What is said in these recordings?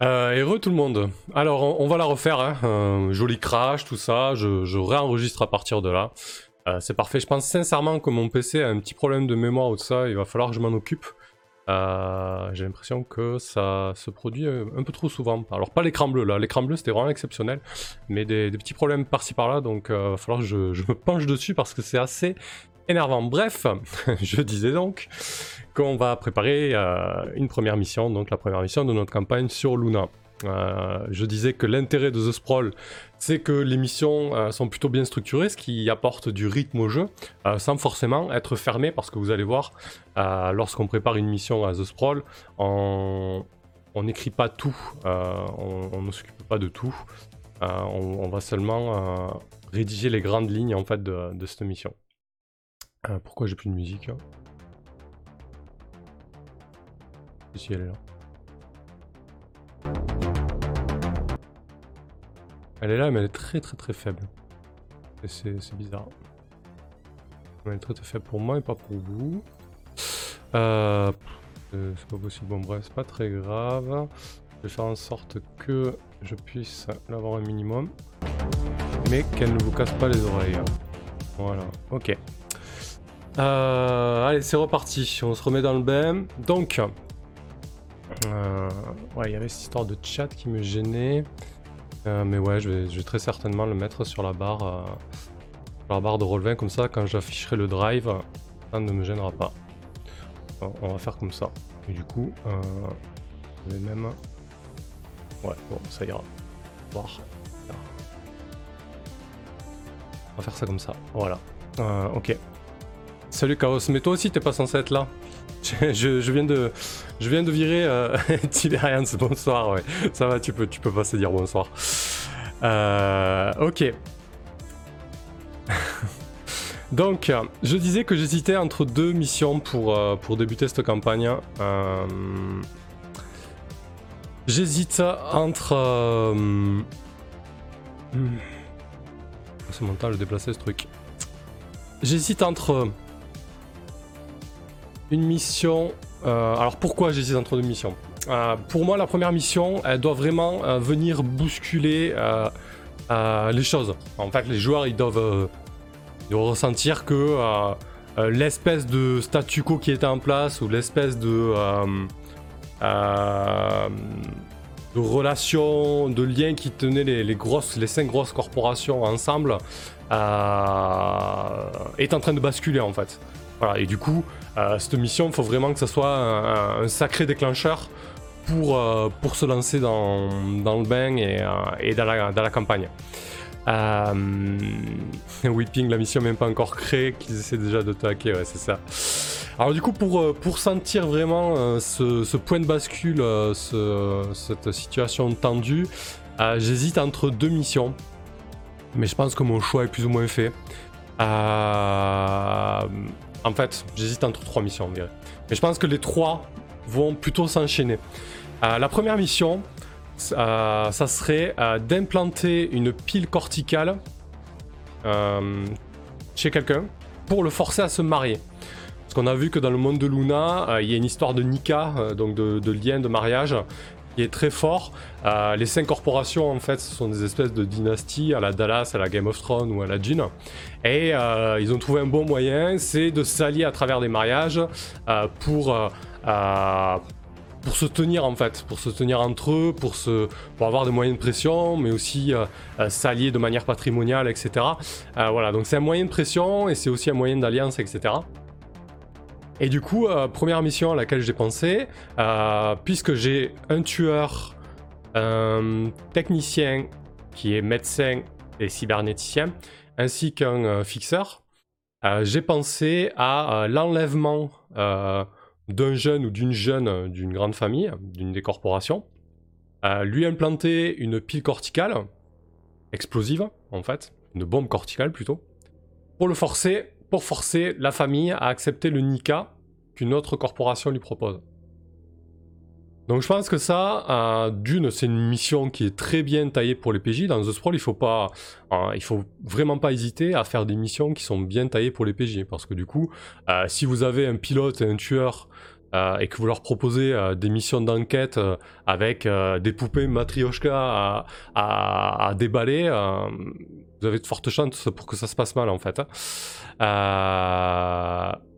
Euh, heureux tout le monde. Alors, on, va la refaire. Hein. Euh, joli crash, tout ça. Je, réenregistre à partir de là. Euh, c'est parfait. Je pense sincèrement que mon PC a un petit problème de mémoire ou tout ça. Il va falloir que je m'en occupe. J'ai l'impression que ça se produit un peu trop souvent. Alors, pas l'écran bleu là. L'écran bleu c'était vraiment exceptionnel. Mais des, petits problèmes par-ci par-là. Donc, il va falloir que je me penche dessus parce que c'est assez énervant. Bref, je disais donc qu'on va préparer euh, une première mission, donc la première mission de notre campagne sur Luna. Euh, je disais que l'intérêt de The Sprawl, c'est que les missions euh, sont plutôt bien structurées, ce qui apporte du rythme au jeu, sans forcément être fermé, parce que vous allez voir, lorsqu'on prépare une mission à The Sprawl, on n'écrit pas tout, on ne s'occupe pas de tout, on, va seulement rédiger les grandes lignes en fait de cette mission. Euh, pourquoi j'ai plus de musique hein Si elle est là. Elle est là, mais elle est très très très faible. Et c'est c'est bizarre. Elle est très très faible pour moi et pas pour vous. Euh, euh, c'est pas possible. Bon, bref, c'est pas très grave. Je vais faire en sorte que je puisse l'avoir un minimum. Mais qu'elle ne vous casse pas les oreilles. Voilà, ok. Euh, allez, c'est reparti. On se remet dans le bain. Donc, euh, ouais, il y avait cette histoire de chat qui me gênait. Euh, mais ouais, je vais, très certainement le mettre sur la barre, sur la barre de relevé comme ça. Quand j'afficherai le drive, ça ne me gênera pas. On va faire comme ça. Et du coup, je vais même. Ouais, bon, ça ira. On va faire ça comme ça. Voilà. Ok. Salut Chaos, mais toi aussi t'es pas censé être là. Je, je- viens de, je viens de virer euh, Tiberians. Bonsoir, ouais. Ça va, tu peux, tu peux passer dire bonsoir. Euh, ok. Donc, je disais que j'hésitais entre deux missions pour, euh, pour débuter cette campagne. Euh, J'hésite entre. euh, hmm. C'est mon temps de déplacer ce truc. J'hésite entre une mission. euh, alors pourquoi j'hésite entre deux missions Euh, Pour moi, la première mission, elle doit vraiment euh, venir bousculer les choses. En fait, les joueurs, ils doivent, ils ressentir que l'espèce de statu quo qui était en place ou l'espèce de de relation, de lien qui tenait les, les grosses, les cinq grosses corporations ensemble est en train de basculer en fait. Voilà, et du coup, cette mission, il faut vraiment que ça soit un, sacré déclencheur pour, euh, pour se lancer dans, dans le bain et, euh, et dans, la, campagne. Euh, Whipping, la mission même pas encore créée, qu'ils essaient déjà de hacker, ouais, c'est ça. Alors du coup, pour, euh, pour sentir vraiment euh, ce, ce point de bascule, euh, ce- cette situation tendue, euh, j'hésite entre deux missions. Mais je pense que mon choix est plus ou moins fait. En fait, j'hésite entre trois missions, on dirait. Mais je pense que les trois vont plutôt s'enchaîner. Euh, la première mission, euh, ça serait euh, d'implanter une pile corticale chez quelqu'un pour le forcer à se marier. Parce qu'on a vu que dans le monde de Luna, il y a une histoire de Nika, donc de lien de mariage, est très fort. Euh, les cinq corporations, en fait, ce sont des espèces de dynasties à la Dallas, à la Game of Thrones ou à la Jean. Et euh, ils ont trouvé un bon moyen, c'est de s'allier à travers des mariages euh, pour, pour se tenir, en fait, pour se tenir entre eux, pour, se, pour avoir des moyens de pression, mais aussi s'allier de manière patrimoniale, etc. Voilà, donc c'est un moyen de pression et c'est aussi un moyen d'alliance, etc. Et du coup, euh, première mission à laquelle j'ai pensé, euh, puisque j'ai un tueur, un technicien qui est médecin et cybernéticien, ainsi qu'un euh, fixeur, j'ai pensé à l'enlèvement d'un jeune ou d'une jeune d'une grande famille, d'une des corporations, lui implanter une pile corticale, explosive en fait, une bombe corticale plutôt, pour le forcer, pour forcer la famille à accepter le Nika qu'une autre corporation lui propose. Donc je pense que ça, euh, d'une, c'est une mission qui est très bien taillée pour les PJ. Dans The Sprawl, il faut pas, euh, il faut vraiment pas hésiter à faire des missions qui sont bien taillées pour les PJ, parce que du coup, euh, si vous avez un pilote et un tueur et que vous leur proposez des missions d'enquête avec des poupées matrioshka à, déballer, vous avez de fortes chances pour que ça se passe mal en fait.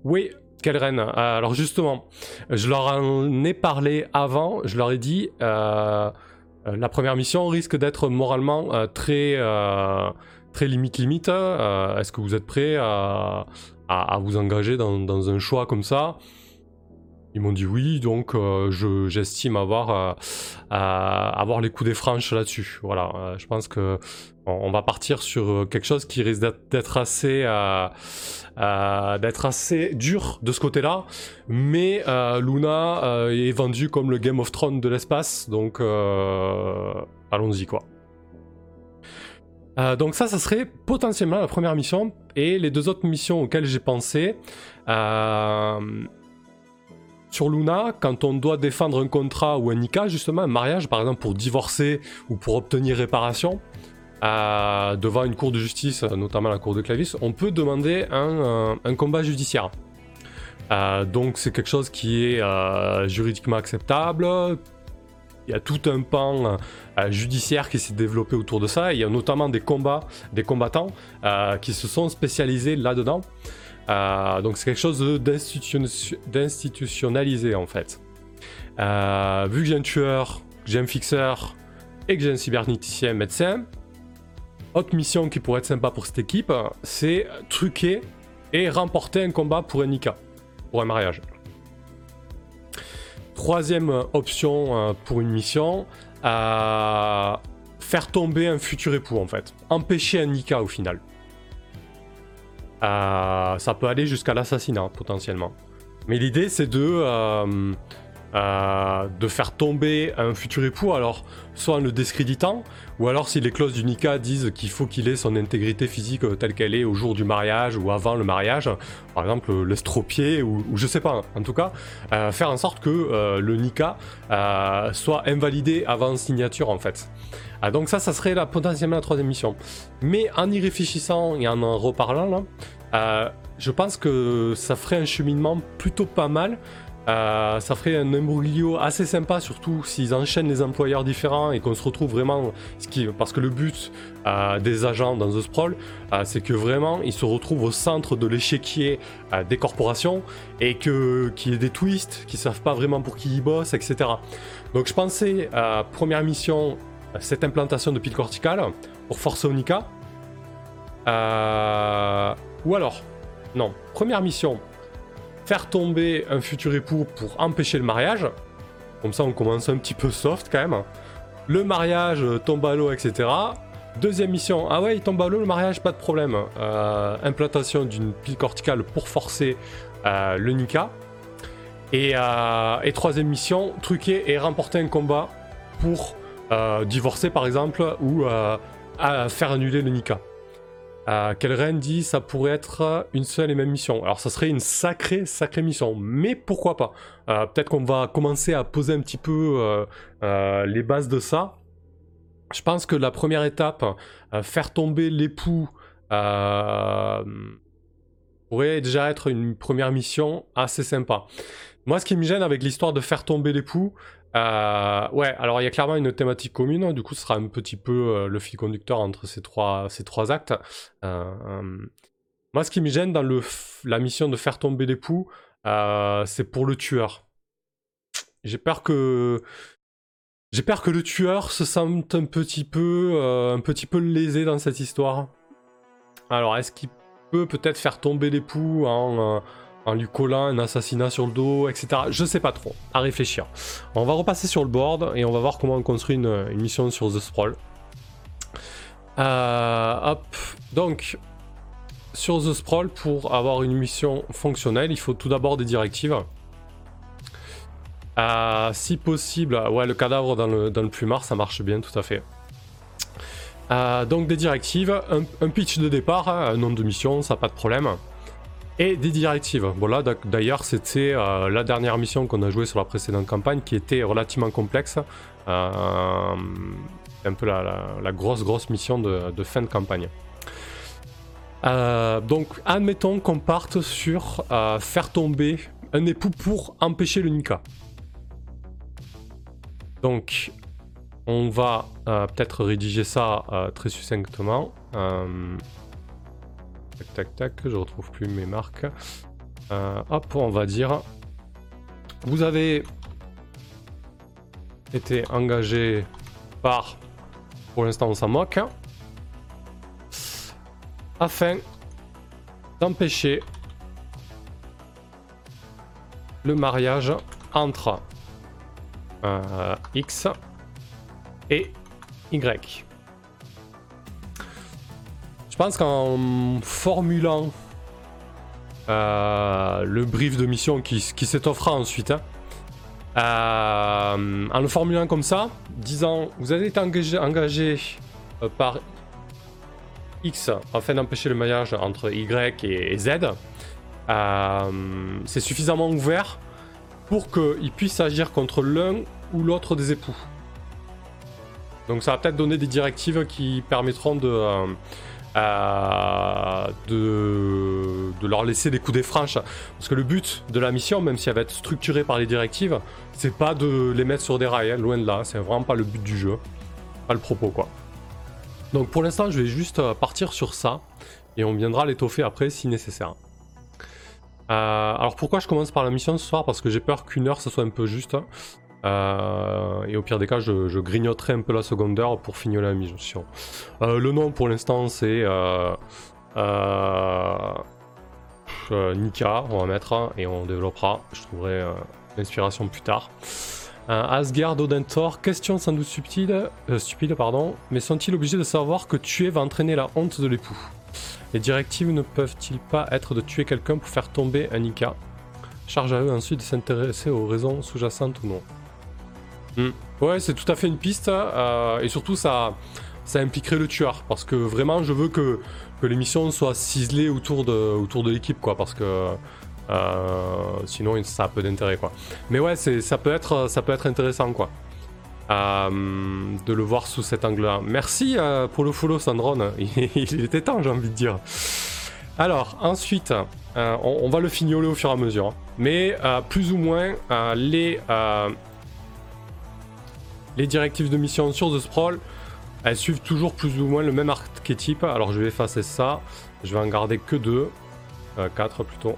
oui, quelle reine Alors justement, je leur en ai parlé avant, je leur ai dit, la première mission risque d'être moralement très très limite limite. Euh, est-ce que vous êtes prêt à, vous engager dans, un choix comme ça? Ils m'ont dit oui, donc euh, j'estime avoir, euh, avoir les coups des franches là-dessus. Voilà, je pense que on, va partir sur quelque chose qui risque d'être assez, d'être assez dur de ce côté-là. Mais Luna est vendue comme le Game of Thrones de l'espace, donc allons-y quoi. Euh, donc ça, ça serait potentiellement la première mission. Et les deux autres missions auxquelles j'ai pensé, euh, sur Luna, quand on doit défendre un contrat ou un Nika, justement, un mariage, par exemple pour divorcer ou pour obtenir réparation, euh, devant une cour de justice, notamment la cour de Clavis, on peut demander un, un combat judiciaire. donc c'est quelque chose qui est juridiquement acceptable, il y a tout un pan euh, judiciaire qui s'est développé autour de ça. il y a notamment des combats, des combattants euh, qui se sont spécialisés là-dedans. Euh, donc c'est quelque chose d'institutionnalisé en fait. vu que j'ai un tueur, que j'ai un fixeur et que j'ai un cybernéticien médecin, autre mission qui pourrait être sympa pour cette équipe, c'est truquer et remporter un combat pour un Nika, pour un mariage. Troisième option euh, pour une mission, euh, faire tomber un futur époux en fait. Empêcher un Nika au final. Euh, ça peut aller jusqu'à l'assassinat potentiellement. Mais l'idée c'est de de faire tomber un futur époux, alors soit en le discréditant, ou alors si les clauses du Nika disent qu'il faut qu'il ait son intégrité physique telle qu'elle est au jour du mariage ou avant le mariage, par exemple l'estropier ou, je sais pas, en tout cas, euh, faire en sorte que euh, le Nika soit invalidé avant signature en fait. Ah, donc ça, ça serait la, potentiellement la troisième mission. Mais en y réfléchissant et en en reparlant là, je pense que ça ferait un cheminement plutôt pas mal euh, ça ferait un imbroglio assez sympa, surtout s'ils enchaînent les employeurs différents et qu'on se retrouve vraiment. Parce que le but euh, des agents dans The Sprawl, euh, c'est que vraiment ils se retrouvent au centre de l'échiquier des corporations et qu'il y ait des twists, qu'ils savent pas vraiment pour qui ils bossent, etc. Donc je pensais, première mission, cette implantation de pile corticale pour Force Onica. ou alors, non, première mission, faire tomber un futur époux pour empêcher le mariage. Comme ça, on commence un petit peu soft quand même. Le mariage tombe à l'eau, etc. Deuxième mission, ah ouais, il tombe à l'eau, le mariage, pas de problème. Euh, implantation d'une pile corticale pour forcer euh, le Nika. Euh, et, troisième mission, truquer et remporter un combat pour divorcer par exemple ou faire annuler le Nika. Euh, reine dit ça pourrait être une seule et même mission. Alors ça serait une sacrée, sacrée mission. Mais pourquoi pas? Euh, Peut-être qu'on va commencer à poser un petit peu euh, euh, les bases de ça. Je pense que la première étape, faire tomber l'époux, pourrait déjà être une première mission assez sympa. Moi, ce qui me gêne avec l'histoire de faire tomber l'époux, euh, ouais, alors il y a clairement une thématique commune, du coup ce sera un petit peu euh, le fil conducteur entre ces trois, ces trois actes. Euh, moi ce qui me gêne dans la mission de faire tomber l'époux, c'est pour le tueur. J'ai peur que... J'ai peur que le tueur se sente un petit peu, un petit peu lésé dans cette histoire. Alors est-ce qu'il peut peut-être faire tomber l'époux en en lui collant un assassinat sur le dos, etc. Je sais pas trop, à réfléchir. On va repasser sur le board et on va voir comment on construit une, mission sur The Sprawl. Euh, hop, donc sur The Sprawl, pour avoir une mission fonctionnelle, il faut tout d'abord des directives. Euh, si possible, ouais, le cadavre dans le, dans le ça marche bien, tout à fait. Euh, donc des directives, un, pitch de départ, hein, un nom de mission, ça pas de problème et des directives. Voilà, d'ailleurs, c'était euh, la dernière mission qu'on a jouée sur la précédente campagne qui était relativement complexe. Euh, un peu la, grosse, grosse mission de, fin de campagne. Euh, donc, admettons qu'on parte sur faire tomber un époux pour empêcher le Nika. Donc, on va euh, peut-être rédiger ça euh, très succinctement. Euh, tac, tac, tac, je retrouve plus mes marques. hop, on va dire. Vous avez été engagé par, pour l'instant on s'en moque, afin d'empêcher le mariage entre euh, X et Y. Pense qu'en formulant euh, le brief de mission qui, qui s'étoffera ensuite, hein, euh, en le formulant comme ça, disant vous avez été engagé, engagé par X afin d'empêcher le mariage entre Y et, Z, c'est suffisamment ouvert pour qu'il puisse agir contre l'un ou l'autre des époux. Donc ça va peut-être donner des directives qui permettront de, de, leur laisser des coups des franches. Parce que le but de la mission, même si elle va être structurée par les directives, c'est pas de les mettre sur des rails, hein, loin de là. C'est vraiment pas le but du jeu. Pas le propos quoi. Donc pour l'instant, je vais juste euh, partir sur ça. Et on viendra l'étoffer après si nécessaire. Euh, alors pourquoi je commence par la mission ce soir? Parce que j'ai peur qu'une heure ça soit un peu juste. Euh, et au pire des cas, je, grignoterai un peu la seconde heure pour finir la mission. Euh, le nom pour l'instant c'est Nika, on va mettre et on développera. Je trouverai l'inspiration plus tard. Asgard Odentor, question sans doute stupide, stupide pardon, mais sont-ils obligés de savoir que tuer va entraîner la honte de l'époux? Les directives ne peuvent-ils pas être de tuer quelqu'un pour faire tomber un Ika Charge à eux ensuite de s'intéresser aux raisons sous-jacentes ou non. Hmm. Ouais, c'est tout à fait une piste. Euh, et surtout, ça, ça impliquerait le tueur. Parce que vraiment, je veux que, que l'émission soit ciselée autour de, autour de l'équipe, quoi. Parce que euh, sinon, ça a peu d'intérêt, quoi. Mais ouais, ça peut, être, ça peut être intéressant, quoi. Euh, de le voir sous cet angle-là. Merci pour le follow, Sandron. Il était temps, j'ai envie de dire. Alors, ensuite, euh, on, va le fignoler au fur et à mesure. Hein. Mais plus ou moins, les, les directives de mission sur The Sprawl, elles suivent toujours plus ou moins le même archétype. Alors, je vais effacer ça. Je vais en garder que deux. quatre plutôt.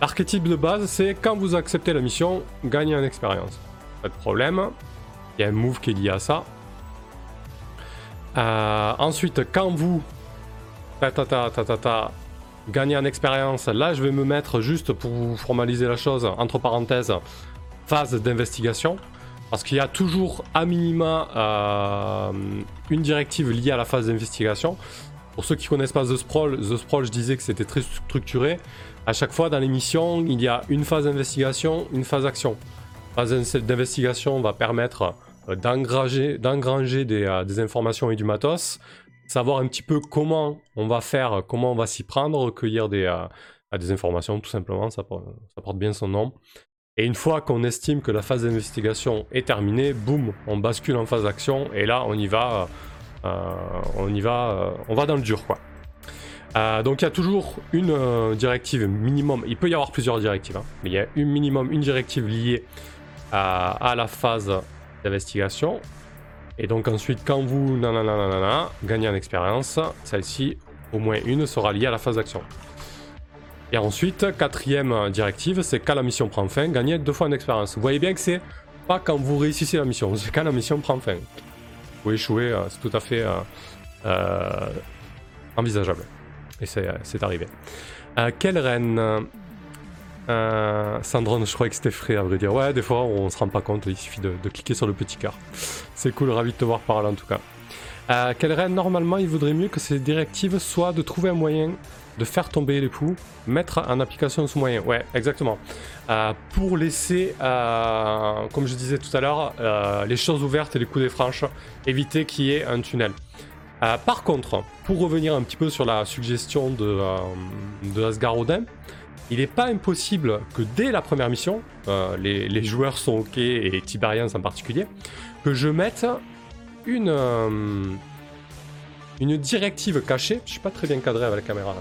L'archétype de base, c'est quand vous acceptez la mission, gagnez en expérience. Pas de problème. Il y a un move qui est lié à ça. Euh, ensuite, quand vous ta, ta, ta, ta, gagnez en expérience, là je vais me mettre juste pour vous formaliser la chose, entre parenthèses, phase d'investigation. Parce qu'il y a toujours à minima euh, une directive liée à la phase d'investigation. Pour ceux qui connaissent pas The Sprawl, The Sprawl, je disais que c'était très structuré. À chaque fois dans l'émission, il y a une phase d'investigation, une phase d'action. La phase d'investigation va permettre euh, d'engranger, euh, des, informations et du matos, savoir un petit peu comment on va faire, comment on va s'y prendre, recueillir des, informations, tout simplement, ça porte bien son nom. Et une fois qu'on estime que la phase d'investigation est terminée, boum, on bascule en phase d'action et là on y va, on y va, on va dans le dur quoi. Euh, donc il y a toujours une euh, directive minimum, il peut y avoir plusieurs directives, hein, mais il y a une minimum, une directive liée à, la phase d'investigation. Et donc ensuite, quand vous nanana, gagnez en expérience, celle-ci, au moins une, sera liée à la phase d'action. Et ensuite, quatrième directive, c'est quand la mission prend fin, gagnez deux fois en expérience. Vous voyez bien que c'est pas quand vous réussissez la mission, c'est quand la mission prend fin. Vous échouer, euh, c'est tout à fait envisageable. Et c'est arrivé. Euh, quelle reine? Euh, Sandron, je croyais que c'était frais à vrai dire. Ouais, des fois on se rend pas compte, il suffit de, cliquer sur le petit cœur. C'est cool, ravi de te voir par là en tout cas. Euh, quelle reine Normalement, il vaudrait mieux que ces directives soient de trouver un moyen de faire tomber l'époux, mettre en application ce moyen. Ouais, exactement. Euh, pour laisser, comme je disais tout à l'heure, les choses ouvertes et les coups des franches, éviter qu'il y ait un tunnel. Euh, par contre, pour revenir un petit peu sur la suggestion de, euh, de Odin, il n'est pas impossible que dès la première mission, euh, les, joueurs sont ok et Tiberians en particulier, que je mette une, une directive cachée. Je suis pas très bien cadré avec la caméra.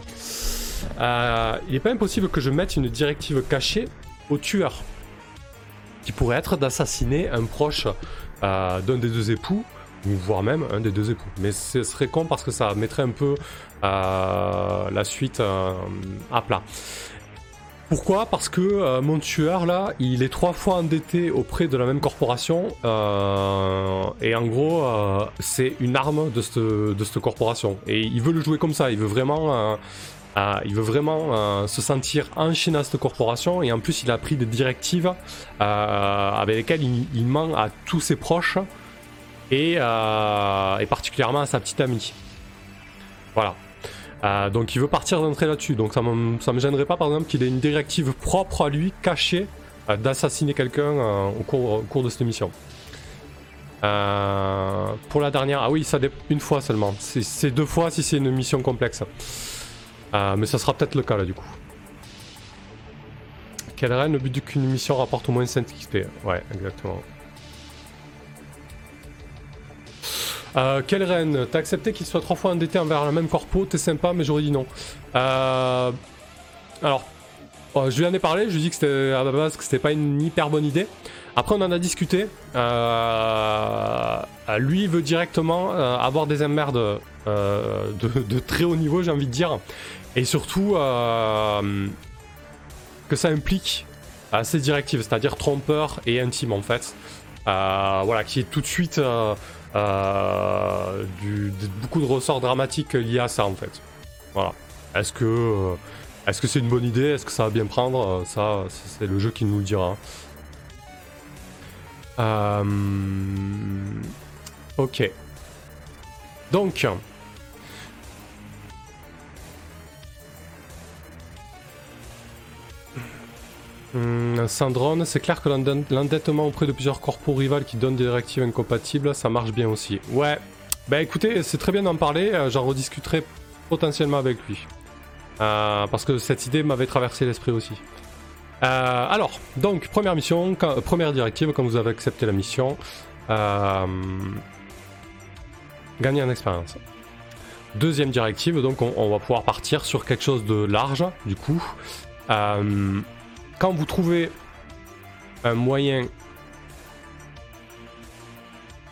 Euh, il n'est pas impossible que je mette une directive cachée au tueur, qui pourrait être d'assassiner un proche euh, d'un des deux époux, ou voire même un des deux époux. Mais ce serait con parce que ça mettrait un peu euh, la suite à plat. Pourquoi Parce que mon tueur là, il est trois fois endetté auprès de la même corporation et en gros, c'est une arme de cette, corporation. Et il veut le jouer comme ça. Il veut vraiment euh, il veut vraiment euh, se sentir enchaîné à cette corporation et en plus il a pris des directives euh, avec lesquelles il, ment à tous ses proches et, particulièrement à sa petite amie. Voilà. Donc il veut partir d'entrée là-dessus. Donc ça me, me gênerait pas par exemple qu'il ait une directive propre à lui, cachée, d'assassiner quelqu'un au cours, de cette mission. pour la dernière, ah oui, ça une fois seulement. C'est deux fois si c'est une mission complexe. Euh, mais ça sera peut-être le cas là du coup. Quelle reine, le but qu'une mission rapporte au moins 5 XP Ouais, exactement. Euh, quelle reine T'as accepté qu'il soit trois fois endetté envers la même corpo T'es sympa, mais j'aurais dit non. Euh, alors, oh, je lui en ai parlé, je lui ai dit que c'était à la base que c'était pas une hyper bonne idée. Après, on en a discuté. Euh, lui veut directement avoir des emmerdes de, très haut niveau, j'ai envie de dire. Et surtout, euh, que ça implique assez directives, c'est-à-dire trompeur et intime en fait. Euh, voilà, qui est tout de suite euh, du, beaucoup de ressorts dramatiques liés à ça en fait. Voilà. Est-ce que est-ce que c'est une bonne idée? Est-ce que ça va bien prendre? Ça, c'est le jeu qui nous le dira. Ok. Donc, Hum, Syndrome, c'est clair que l'endettement auprès de plusieurs corpos rivales qui donnent des directives incompatibles, ça marche bien aussi. Ouais, bah écoutez, c'est très bien d'en parler, euh, j'en rediscuterai potentiellement avec lui. Euh, parce que cette idée m'avait traversé l'esprit aussi. Euh, alors, donc, première mission, première directive, quand vous avez accepté la mission, gagner en expérience. Deuxième directive, donc on, on, va pouvoir partir sur quelque chose de large, du coup quand vous trouvez un moyen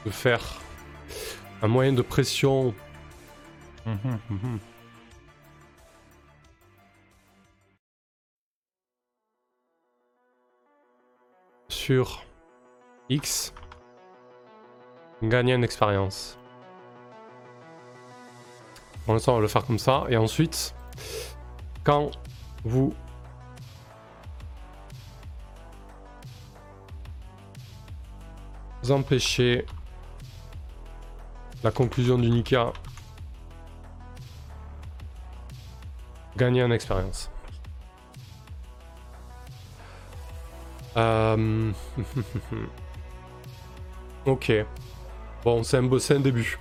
de faire un moyen de pression sur X, gagner une expérience. Pour l'instant, on va le faire comme ça. Et ensuite, quand vous empêcher la conclusion du Nika. Gagner en expérience. Euh, ok. Bon, c'est un, début.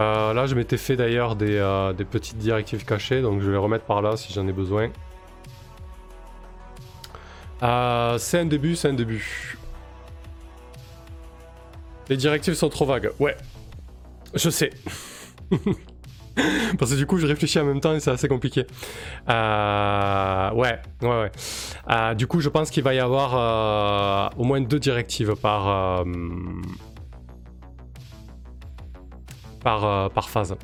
Euh, là, je m'étais fait d'ailleurs des, euh, des, petites directives cachées, donc je vais les remettre par là si j'en ai besoin. c'est un début, c'est un début. Les directives sont trop vagues. Ouais. Je sais. Parce que du coup, je réfléchis en même temps et c'est assez compliqué. Euh, ouais, ouais, ouais. Euh, du coup, je pense qu'il va y avoir euh, au moins deux directives par, par, par phase.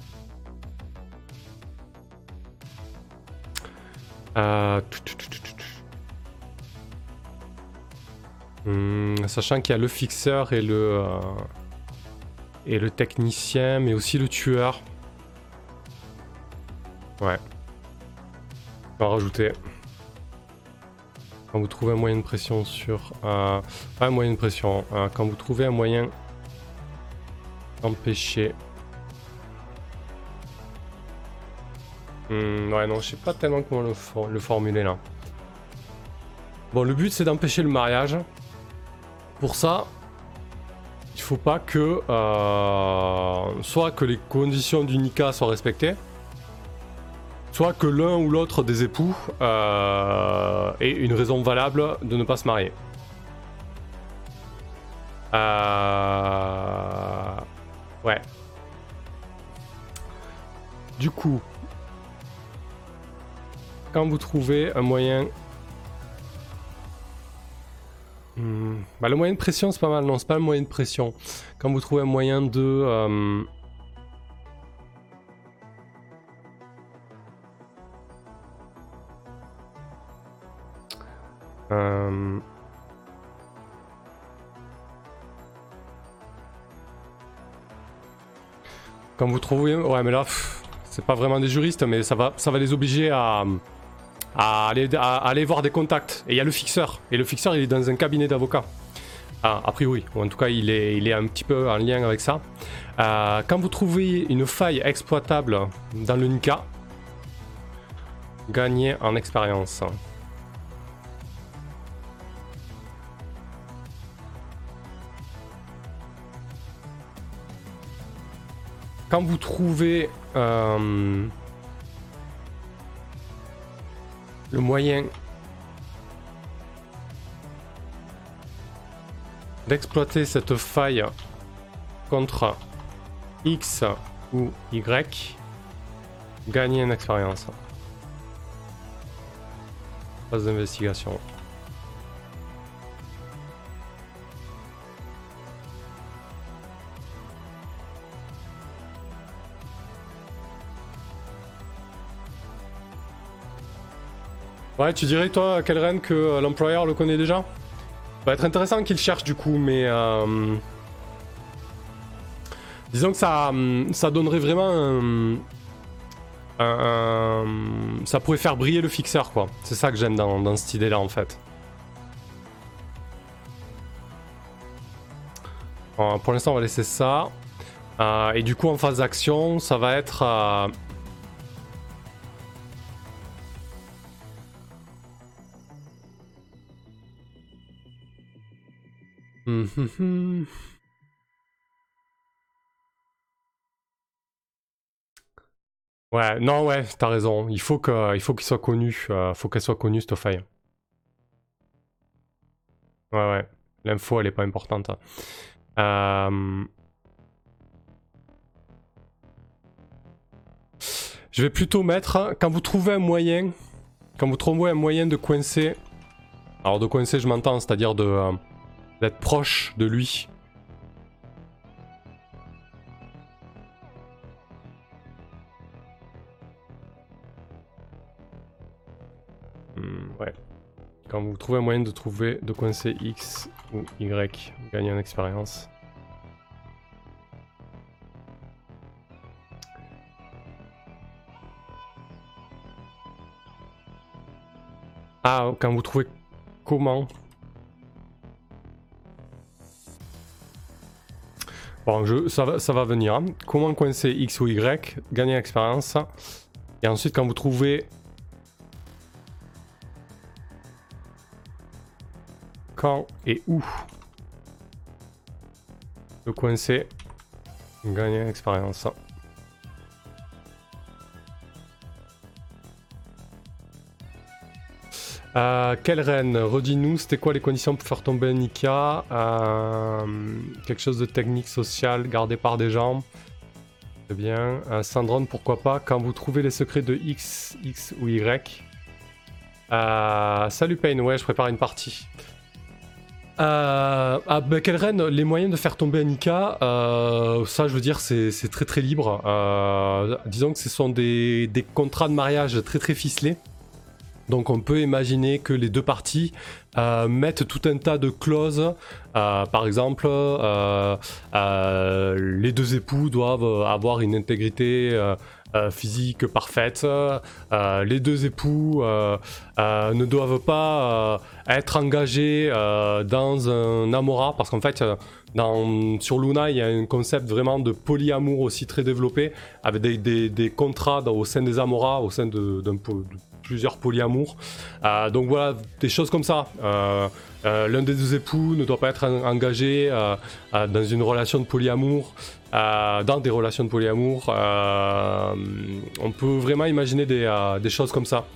Hmm, sachant qu'il y a le fixeur et le, euh, et le technicien, mais aussi le tueur. Ouais. On va rajouter. Quand vous trouvez un moyen de pression sur... Euh, pas un moyen de pression. Quand vous trouvez un moyen d'empêcher... Hmm, ouais, non, je sais pas tellement comment le, le formuler là. Bon, le but c'est d'empêcher le mariage. Pour ça, il faut pas que euh, soit que les conditions du Nika soient respectées, soit que l'un ou l'autre des époux euh, ait une raison valable de ne pas se marier. Euh, ouais. Du coup, quand vous trouvez un moyen... Hmm, bah, le moyen de pression c'est pas mal, non c'est pas le moyen de pression. Quand vous trouvez un moyen de... Euh, euh, Quand vous trouvez... Ouais mais là, c'est pas vraiment des juristes, mais ça va, ça va les obliger à, à, aller, aller voir des contacts. Et il y a le fixeur. Et le fixeur, il est dans un cabinet d'avocats. Ah, a priori, ou en tout cas, il est, il est un petit peu en lien avec ça. Euh, quand vous trouvez une faille exploitable dans le Nika, gagnez en expérience. quand vous trouvez euh, le moyen d'exploiter cette faille contre X ou Y, gagnez une expérience. Phase d'investigation. Ouais, tu dirais toi, Kelren, que euh, l'employeur le connaît déjà? Ça va être intéressant qu'il cherche du coup, mais... Euh, disons que ça, hum, ça donnerait vraiment un... Ça pourrait faire briller le fixeur, quoi. C'est ça que j'aime dans, cette idée-là, en fait. pour l'instant, on va laisser ça. Euh, et du coup, en phase d'action, ça va être... Ouais, non, ouais, t'as raison. Il faut faut qu'il soit connu. Euh, faut qu'elle soit connue cette. Ouais, ouais. L'info, elle est pas importante. Euh, je vais plutôt mettre quand vous trouvez un moyen, quand vous trouvez un moyen de coincer. Alors de coincer, je m'entends, c'est-à-dire de euh, d'être proche de lui. Hmm, ouais. Quand vous trouvez un moyen de trouver, de coincer X ou Y, vous gagnez en expérience. Ah, quand vous trouvez comment Bon, je, ça, va, venir. Comment coincer X ou Y, gagner expérience. Et ensuite, quand vous trouvez... Quand et où le coincer, gagner expérience. Euh, quelle reine? Redis-nous, c'était quoi les conditions pour faire tomber un Ika euh, Quelque chose de technique, social, gardé par des gens? Très bien. Euh, Sandron, pourquoi pas? Quand vous trouvez les secrets de X, X ou Y. Euh, salut Payne, ouais, je prépare une partie. ah, bah, quelle reine? Les moyens de faire tomber un Ika, ça je veux dire, c'est très très libre. disons que ce sont des contrats de mariage très très ficelés. Donc on peut imaginer que les deux parties euh, mettent tout un tas de clauses. Euh, par exemple, euh, les deux époux doivent avoir une intégrité physique parfaite. les deux époux ne doivent pas être engagés dans un amorat parce qu'en fait, sur Luna, il y a un concept vraiment de polyamour aussi très développé, avec des, contrats au sein des amoras, au sein d'un plusieurs polyamours. Euh, donc voilà, des choses comme ça. Euh, euh, l'un des deux époux ne doit pas être engagé dans une relation de polyamour, dans des relations de polyamour. on peut vraiment imaginer des, choses comme ça.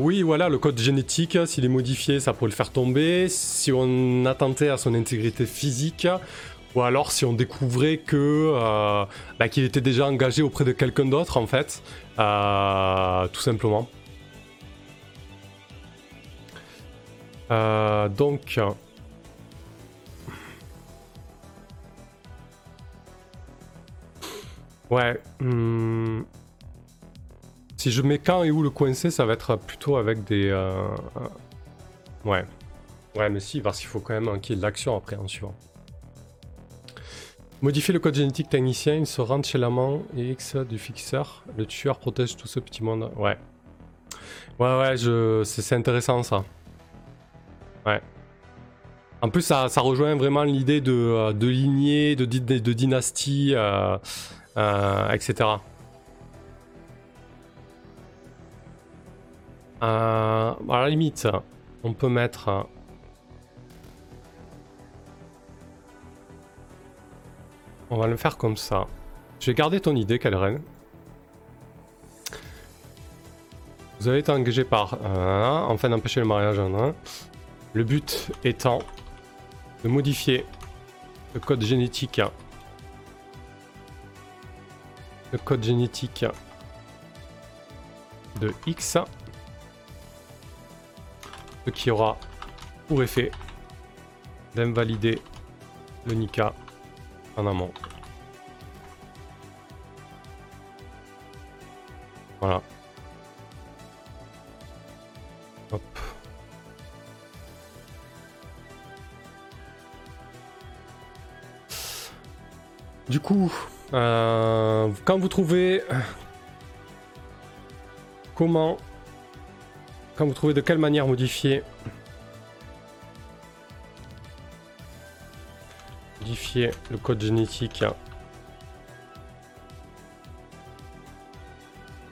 oui, voilà, le code génétique, s'il est modifié, ça pourrait le faire tomber. Si on attentait à son intégrité physique, Ou alors si on découvrait que bah, qu'il était déjà engagé auprès de quelqu'un d'autre en fait, tout simplement. donc, ouais. Hmm. Si je mets quand et où le coincer, ça va être plutôt avec des. Ouais. Ouais, mais si, parce qu'il faut quand même qu'il y ait de l'action après en suivant. Modifier le code génétique technicien, il se rentre chez l'amant et X du fixeur. Le tueur protège tout ce petit monde. Ouais. Ouais, ouais, je... c'est intéressant ça. Ouais. En plus, ça, ça rejoint vraiment l'idée de, euh, de, lignée, de, de, dynastie, euh, euh, etc. à la limite, on peut mettre On va le faire comme ça. Je vais garder ton idée, Kalren. Vous avez été engagé par un, enfin d'empêcher le mariage un. Le but étant de modifier le code génétique. Le code génétique de X. Ce qui aura pour effet d'invalider le Nika en amont. Voilà. Hop. Du coup, euh, quand vous trouvez comment, quand vous trouvez de quelle manière modifier le code génétique.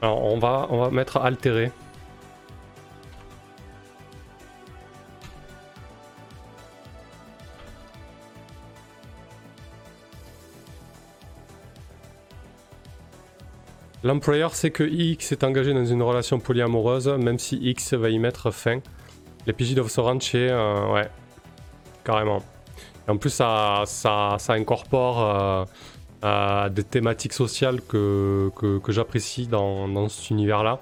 Alors on va, on va mettre altérer. L'employeur sait que X est engagé dans une relation polyamoureuse, même si X va y mettre fin. Les PJ doivent se rendre chez... Euh, ouais, carrément en plus, ça, incorpore euh, euh, des thématiques sociales que, j'apprécie dans, dans, cet univers-là.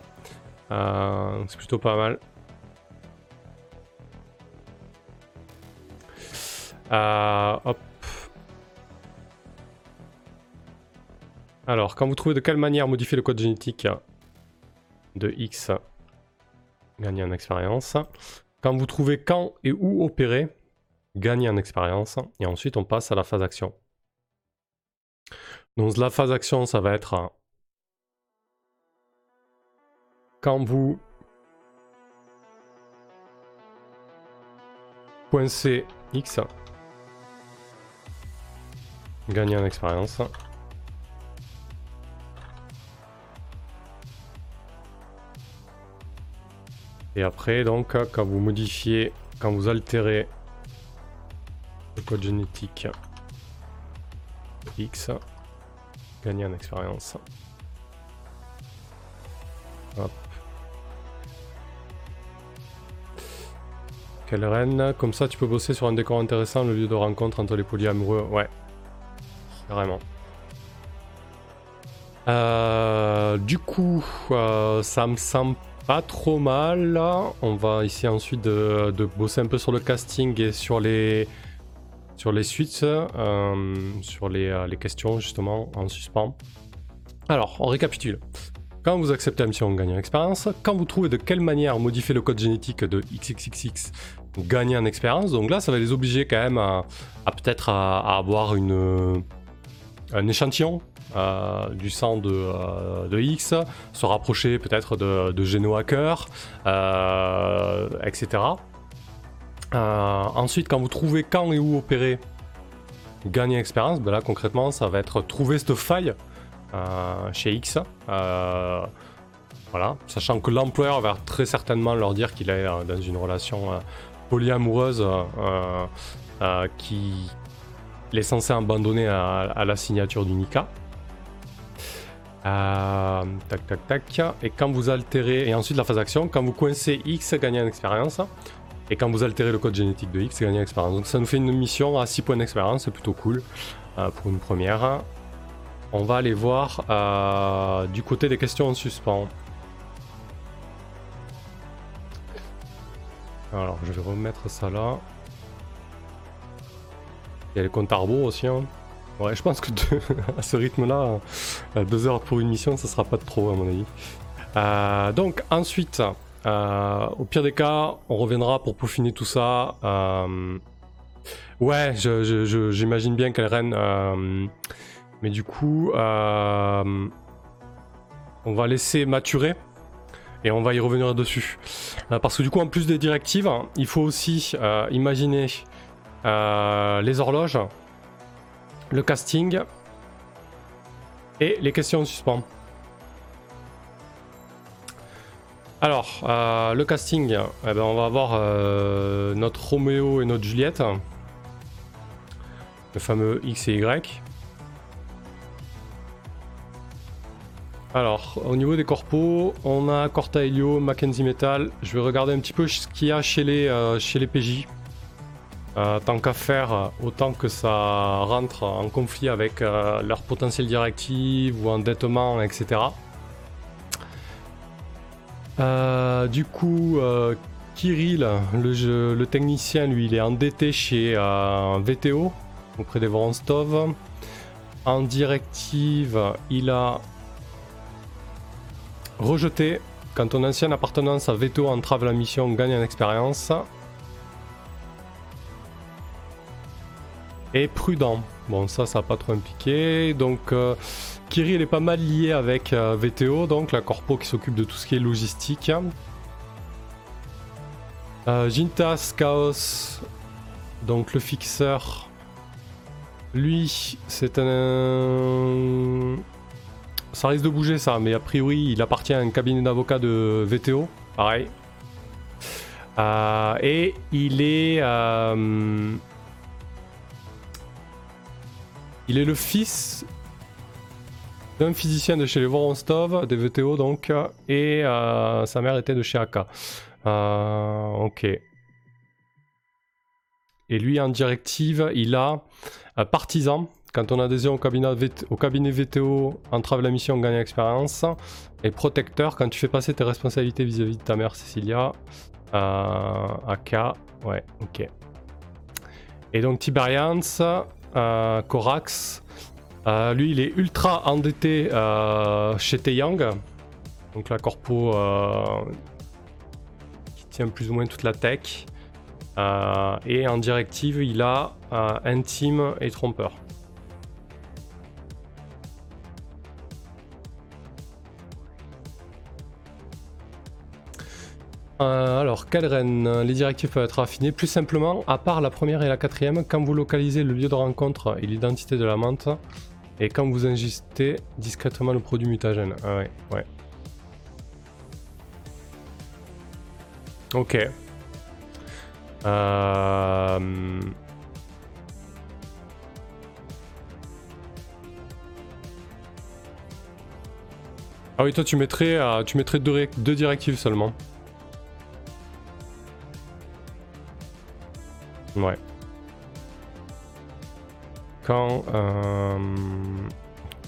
Euh, c'est plutôt pas mal. hop. Alors, quand vous trouvez de quelle manière modifier le code génétique de X, gagner en expérience. Quand vous trouvez quand et où opérer, gagner en expérience, et ensuite on passe à la phase action. Donc la phase action, ça va être quand vous coincez X, gagner en expérience. Et après, donc, quand vous modifiez, quand vous altérez le code génétique X, gagner en expérience. Hop. Quelle reine, comme ça tu peux bosser sur un décor intéressant, le lieu de rencontre entre les polyamoureux. Ouais, carrément. Euh, du coup, euh, ça me semble pas trop mal. On va ici ensuite de, bosser un peu sur le casting et sur les, sur les suites, euh, sur euh, les, questions justement en suspens. Alors, on récapitule. Quand vous acceptez la mission, vous gagnez en expérience. Quand vous trouvez de quelle manière modifier le code génétique de XXXX, vous gagnez en expérience. Donc là, ça va les obliger quand même à, peut-être à, avoir un échantillon euh, du sang de, X, se rapprocher peut-être de, de GenoHacker, etc. Euh, ensuite, quand vous trouvez quand et où opérer, gagner expérience, ben là concrètement, ça va être trouver cette faille euh, chez X. Euh, voilà, sachant que l'employeur va très certainement leur dire qu'il est dans une relation polyamoureuse qui est censé abandonner à, la signature du NICA. tac tac tac. Et quand vous altérez, et ensuite la phase d'action, quand vous coincez X, gagnez en expérience. Et quand vous altérez le code génétique de X, c'est gagner expérience. Donc ça nous fait une mission à 6 points d'expérience, c'est plutôt cool euh, pour une première. On va aller voir euh, du côté des questions en suspens. Alors je vais remettre ça là. Il y a les comptes arbo aussi. Hein. Ouais, je pense que à ce rythme-là, euh, deux heures pour une mission, ça sera pas trop à mon avis. donc ensuite, euh, au pire des cas, on reviendra pour peaufiner tout ça. Euh, ouais, j'imagine bien qu'elle reine. Euh, mais du coup, on va laisser maturer. Et on va y revenir dessus. parce que du coup, en plus des directives, il faut aussi imaginer les horloges, le casting et les questions en suspens. Alors, euh, le casting, eh ben, on va avoir euh, notre Roméo et notre Juliette. Le fameux X et Y. Alors, au niveau des corpos, on a Corta Helio, Mackenzie Metal. Je vais regarder un petit peu ce qu'il y a chez les, euh, PJ. tant qu'à faire, autant que ça rentre en conflit avec leur potentiel directive ou endettement, etc. Euh, du coup, euh, Kirill, le, technicien, lui, il est endetté chez euh, VTO, auprès des Voronstov. En directive, il a rejeté quand ton ancienne appartenance à VTO entrave la mission, gagne en expérience. Et prudent. Bon, ça, ça n'a pas trop impliqué. Donc, Kirill est pas mal lié avec euh, VTO, donc la corpo qui s'occupe de tout ce qui est logistique. Euh, Jintas Chaos, donc le fixeur. Lui, c'est un. Ça risque de bouger ça, mais a priori, il appartient à un cabinet d'avocats de VTO, pareil. Euh, et il est. il est le fils d'un physicien de chez les Voronstov, des VTO donc, et euh, sa mère était de chez AK. Euh, ok. Et lui, en directive, il a un partisan. Quand on adhésion au cabinet, au cabinet VTO, entrave la mission, gagne expérience. Et protecteur, quand tu fais passer tes responsabilités vis-à-vis de ta mère Cecilia. Euh, AK, ouais, ok. Et donc Tiberians, Corax, euh, lui, il est ultra endetté euh, chez Taeyang. Donc la corpo euh, qui tient plus ou moins toute la tech. et en directive, il a Intime et Trompeur. alors, reine? Les directives peuvent être affinées plus simplement, à part la première et la quatrième, quand vous localisez le lieu de rencontre et l'identité de la menthe, et quand vous ingestez discrètement le produit mutagène. Ah ouais, ouais. Ok. Euh... Ah oui, toi tu mettrais, euh, tu mettrais deux, deux directives seulement. Ouais. Quand... Euh,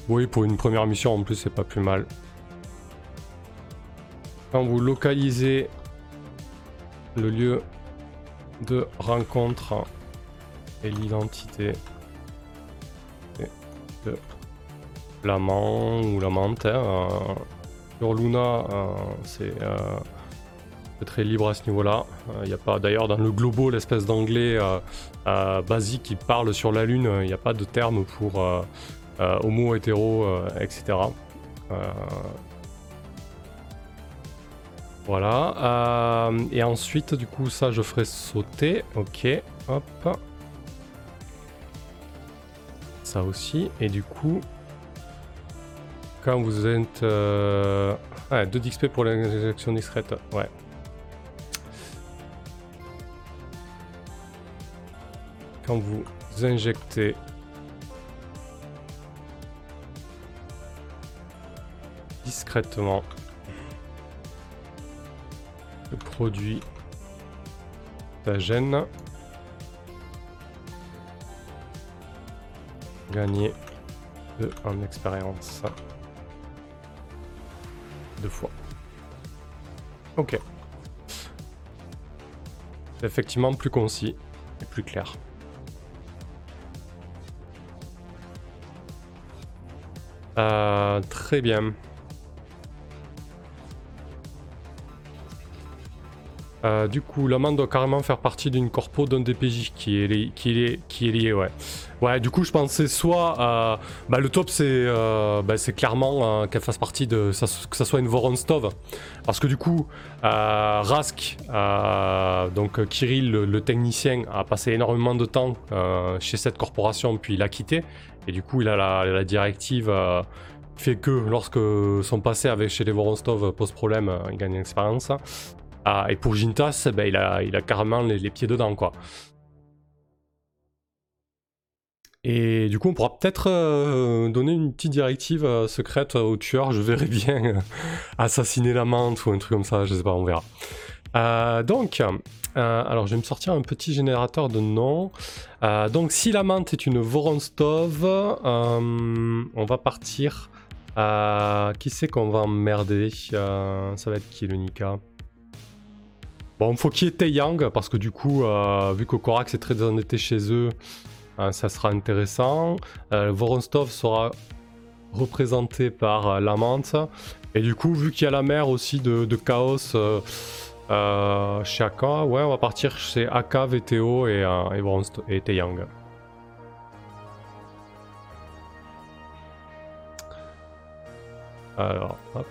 oui, pour une première mission en plus, c'est pas plus mal. Quand vous localisez le lieu de rencontre et l'identité de l'amant ou l'amante. Hein, sur Luna, euh, c'est très libre à ce niveau-là. Il n'y a pas, d'ailleurs, dans le globo, l'espèce d'anglais basique qui parle sur la Lune, il n'y a pas de terme pour euh, homo, hétéro, etc. Voilà. et ensuite, du coup, ça, je ferai sauter. Ok, hop. Ça aussi. Et du coup, quand vous êtes... Euh... 2 d'XP pour l'injection discrète. Ouais, quand vous injectez discrètement le produit mutagène. Gagner 2 en expérience. Deux fois. Ok. C'est effectivement plus concis et plus clair. Euh, très bien. Euh, du coup, l'amende doit carrément faire partie d'une corpo d'un DPJ qui est, lié, ouais. Du coup, je pensais soit. Euh, bah, le top, c'est euh, bah, clairement qu'elle fasse partie de. que ça soit une Voronstov. Parce que du coup, Rask, donc Kirill, le, technicien, a passé énormément de temps chez cette corporation, puis il a quitté. Et du coup, il a la, directive fait que lorsque son passé avec chez les Voronstov pose problème, il gagne une expérience. Ah, et pour Jintas, ben, il, a, il a carrément les, pieds dedans, quoi. Et du coup, on pourra peut-être euh, donner une petite directive euh, secrète au tueur. Je verrai bien euh, assassiner la menthe ou un truc comme ça, je sais pas, on verra. donc, alors je vais me sortir un petit générateur de nom. donc, si la menthe est une Voronstov, on va partir. qui c'est qu'on va emmerder? Ça va être qui le Nika? Bon, il faut qu'il y ait Taeyang, parce que du coup, euh, vu que Korax est très endetté chez eux, hein, ça sera intéressant. Euh, Voronstov sera représenté par euh. Et du coup, vu qu'il y a la mer aussi de, Chaos chez Aka, ouais, on va partir chez Aka, VTO et, et, et Taeyang. Alors, hop.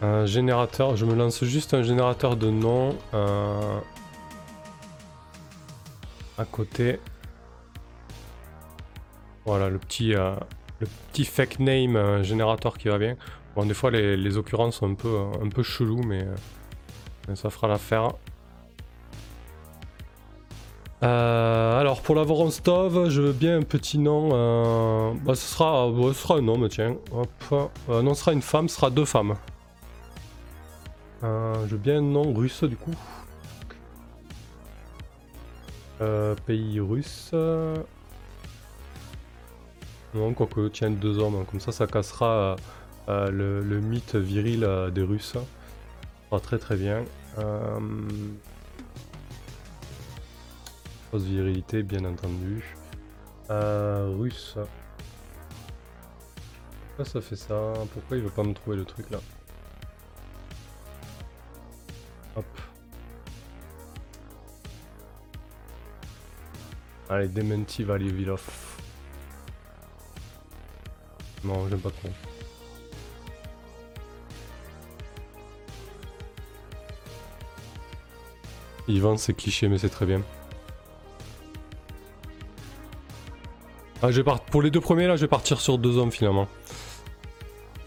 Un générateur, je me lance juste un générateur de nom euh, à côté. Voilà le petit, euh, le petit fake name euh, générateur qui va bien. Bon, des fois les, occurrences sont un peu, un peu chelou, mais, ça fera l'affaire. alors pour la Voronstov, je veux bien un petit nom. Bah, ce, sera, ce sera un homme, tiens. Non, ce sera une femme, ce sera deux femmes. Euh, je veux bien un nom russe du coup. Euh, pays russe. Non, quoique, tiens, deux hommes. Comme ça, ça cassera euh, le, mythe viril des Russes. Ça très très bien. Fausse virilité, bien entendu. russe. Pourquoi ça fait ça? Pourquoi il veut pas me trouver le truc là? Allez, Dementi Valivilov. Non, j'aime pas trop. Ivan, c'est cliché, mais c'est très bien. Ah, je Pour les deux premiers, là, je vais partir sur deux hommes, finalement.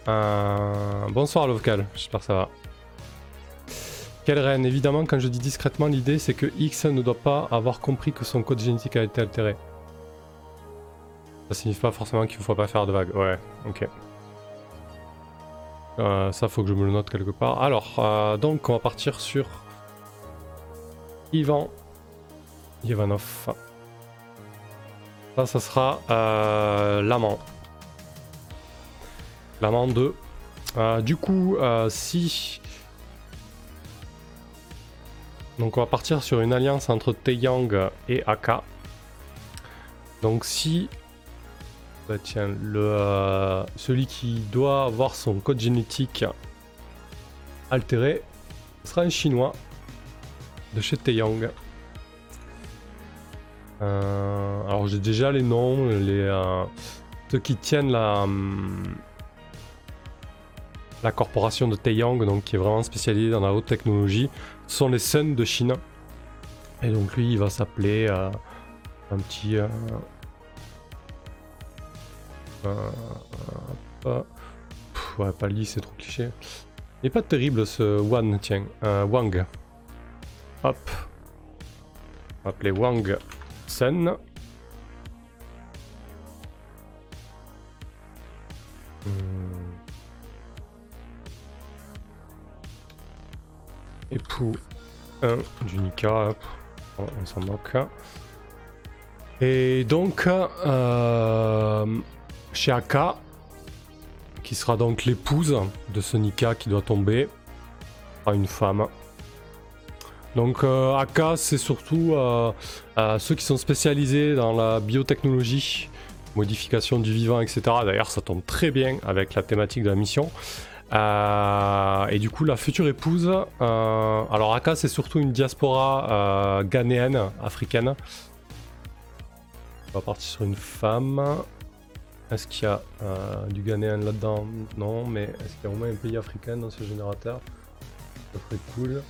Euh... Bonsoir, Lovecal. J'espère que ça va. Quelle reine Évidemment, quand je dis discrètement, l'idée c'est que X ne doit pas avoir compris que son code génétique a été altéré. Ça signifie pas forcément qu'il ne faut pas faire de vagues. Ouais, ok. Euh, ça, faut que je me le note quelque part. Alors, euh, donc, on va partir sur Ivan Ivanov. Ça, ça sera euh, l'amant. L'amant 2. du coup, si donc on va partir sur une alliance entre Taeyang et Aka. Donc si bah tiens, euh, celui qui doit avoir son code génétique altéré sera un chinois de chez Taeyang. Euh, alors j'ai déjà les noms, les, euh, ceux qui tiennent la, hum, la corporation de Taeyang, donc qui est vraiment spécialisée dans la haute technologie sont les Suns de Chine. Et donc lui, il va s'appeler euh, un petit... Euh, euh, ouais, pas Lee, c'est trop cliché. Il n'est pas terrible ce Wan, tiens. Wang. Hop. Appeler Wang Sun. Hmm. Époux 1 du Nika. On s'en moque. Et donc, euh, chez Aka, qui sera donc l'épouse de ce Nika qui doit tomber, à une femme. Donc euh, Aka, c'est surtout euh, ceux qui sont spécialisés dans la biotechnologie, modification du vivant, etc. D'ailleurs, ça tombe très bien avec la thématique de la mission. Euh, et du coup, la future épouse, alors Aka, c'est surtout une diaspora ghanéenne, africaine. On va partir sur une femme. Est-ce qu'il y a du ghanéen là-dedans? Non, mais est-ce qu'il y a au moins un pays africain dans ce générateur? Ça serait cool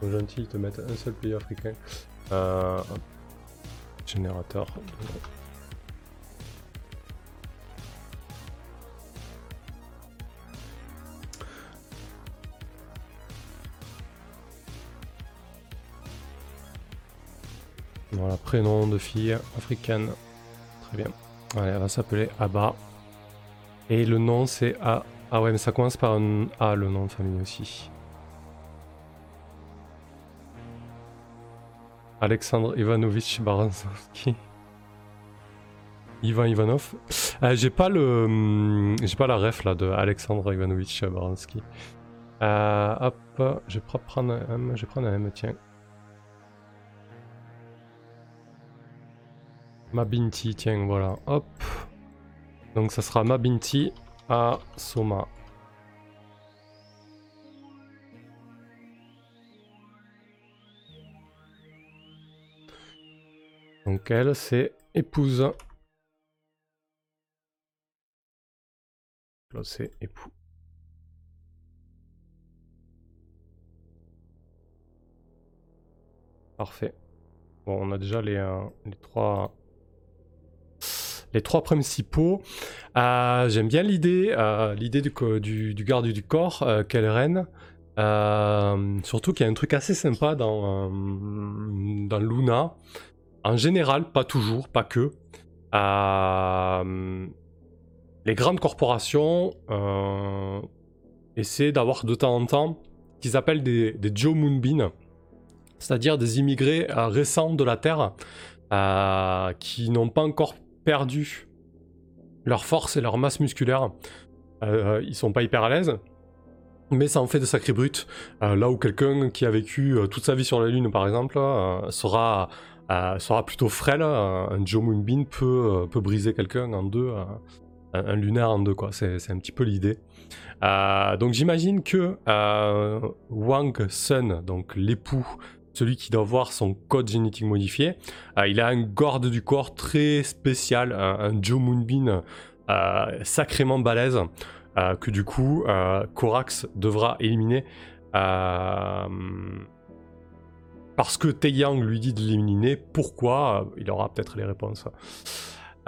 sont gentils, ils te mettent un seul pays africain. Euh, générateur. Voilà, prénom de fille africaine. Très bien. Allez, elle va s'appeler Abba. Et le nom c'est A. Ah ouais, mais ça commence par un A, le nom de famille aussi. Alexandre Ivanovich Baranski. Ivan Ivanov. Euh, j'ai pas le, hum, j'ai pas la ref là de Alexandre Ivanovich Baranski. Euh, hop, je je vais prendre un M, tiens. Mabinti, tiens, voilà, hop. Donc ça sera Mabinti à Soma. Donc elle, c'est épouse. Là, c'est époux. Parfait. Bon, on a déjà les, euh, les trois les trois principaux. Euh, j'aime bien l'idée, euh, l'idée du, garde du corps, euh, reine. surtout qu'il y a un truc assez sympa dans, dans Luna. En général, pas toujours, pas que. Les grandes corporations essaient d'avoir de temps en temps ce qu'ils appellent des, Joe Moonbeam, c'est-à-dire des immigrés récents de la Terre qui n'ont pas encore perdu leur force et leur masse musculaire. ils sont pas hyper à l'aise, mais ça en fait de sacrés brutes. là où quelqu'un qui a vécu toute sa vie sur la Lune, par exemple, sera euh, sera plutôt frêle. Un, Joe Moonbeam peut, euh, peut briser quelqu'un en deux, euh, un, lunaire en deux, quoi. C'est un petit peu l'idée. donc j'imagine que Wang Sun, donc l'époux, celui qui doit voir son code génétique modifié, il a un garde du corps très spécial, un, Joe Moonbeam sacrément balèze. que du coup, Corax devra éliminer parce que Taeyang lui dit de l'éliminer. Pourquoi Il aura peut-être les réponses.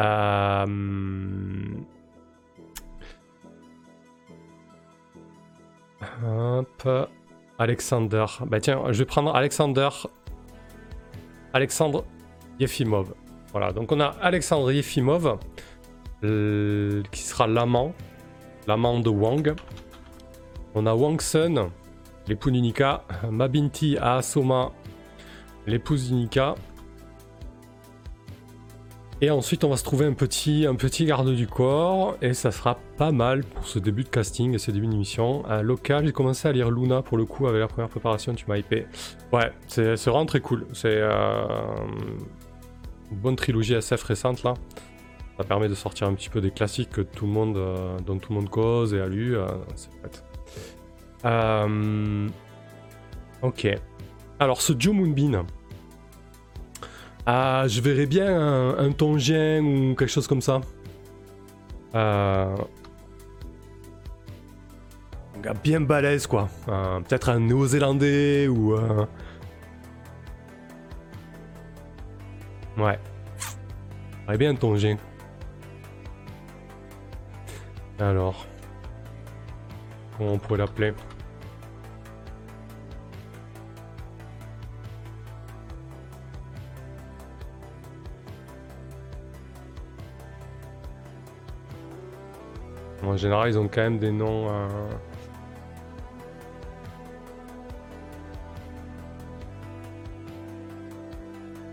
Euh, hop. Alexander. Bah tiens, je vais prendre Alexander. Alexandre Yefimov. Voilà, donc on a Alexandre Yefimov, qui sera l'amant, l'amant de Wang. On a Wang Sun, l'époux d'Unika, Mabinti Asoma, l'épouse d'Inika. Et ensuite, on va se trouver un petit, un petit garde du corps, et ça sera pas mal pour ce début de casting et ce début d'émission. Un local, j'ai commencé à lire Luna pour le coup avec la première préparation, tu m'as hypé. Ouais, c'est vraiment très cool. C'est euh, une bonne trilogie SF récente là. Ça permet de sortir un petit peu des classiques que tout le monde, euh, dont tout le monde cause et a lu. Euh, c'est chouette. ok. Alors, ce Joe Moonbeam, ah, je verrais bien un, un, Tongien ou quelque chose comme ça. Euh, un gars bien balèze, quoi. Peut-être un Néo-Zélandais ou. Euh, ouais. Bien un Tongien. Alors. Comment on pourrait l'appeler En général, ils ont quand même des noms. Euh,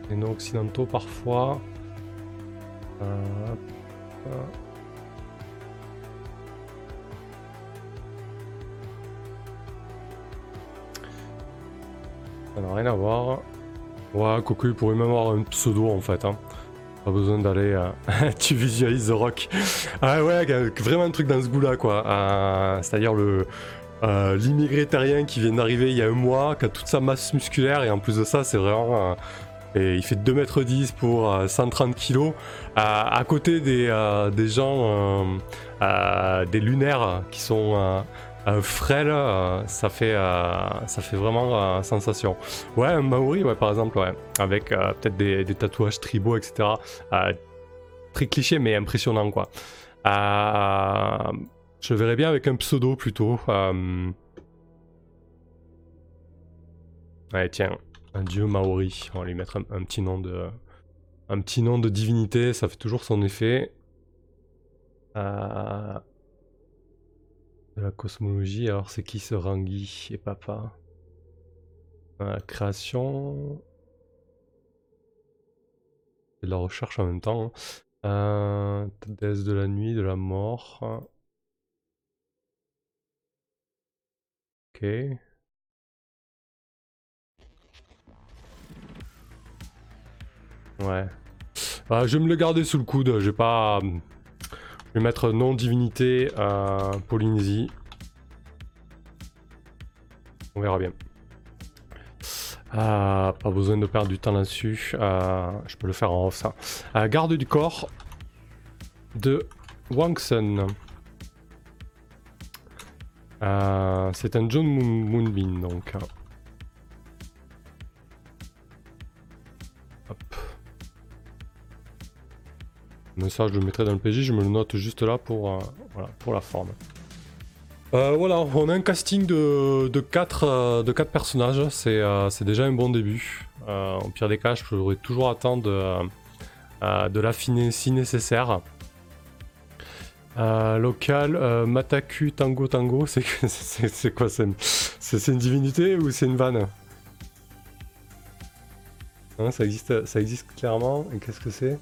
des noms occidentaux parfois. Euh, Ça n'a rien à voir. Ouais, Cocu pourrait même avoir un pseudo en fait. Hein. Besoin d'aller. Euh, tu visualises The Rock. Ah ouais, vraiment un truc dans ce goût-là, quoi. Euh, c'est-à-dire le. Euh, l'immigré terrien qui vient d'arriver il y a un mois, qui a toute sa masse musculaire, et en plus de ça, c'est vraiment. et il fait 2m10 pour 130 kg. à côté des, des gens. des lunaires qui sont frêle, euh, ça fait, euh, ça fait vraiment euh, sensation. Ouais, un Maori, ouais, par exemple, ouais, avec peut-être des, tatouages tribaux, etc. très cliché, mais impressionnant, quoi. je verrais bien avec un pseudo plutôt. Ouais, tiens, un dieu Maori. On va lui mettre un, petit nom de, un petit nom de divinité, ça fait toujours son effet. Euh, la cosmologie, alors c'est qui ce Rangi et papa? La création. C'est de la recherche en même temps. Hein. Euh, de la nuit, de la mort. Ok. Ouais. Ah, je vais me le garder sous le coude. J'ai pas. Je vais mettre non divinité à Polynésie. On verra bien. Ah, pas besoin de perdre du temps là-dessus. Ah, je peux le faire en off ça. Garde du corps de Wangsun. C'est un John Moonbeam donc. Mais ça, je le mettrai dans le PJ, je me le note juste là pour, euh, pour la forme. Euh, voilà, on a un casting de, de, 4, euh, personnages, c'est déjà un bon début. au pire des cas, je pourrais toujours attendre de, l'affiner si nécessaire. local, Mataku Tango Tango, c'est quoi C'est une divinité ou c'est une vanne? Hein, ça, existe, ça existe clairement, et qu'est-ce que c'est?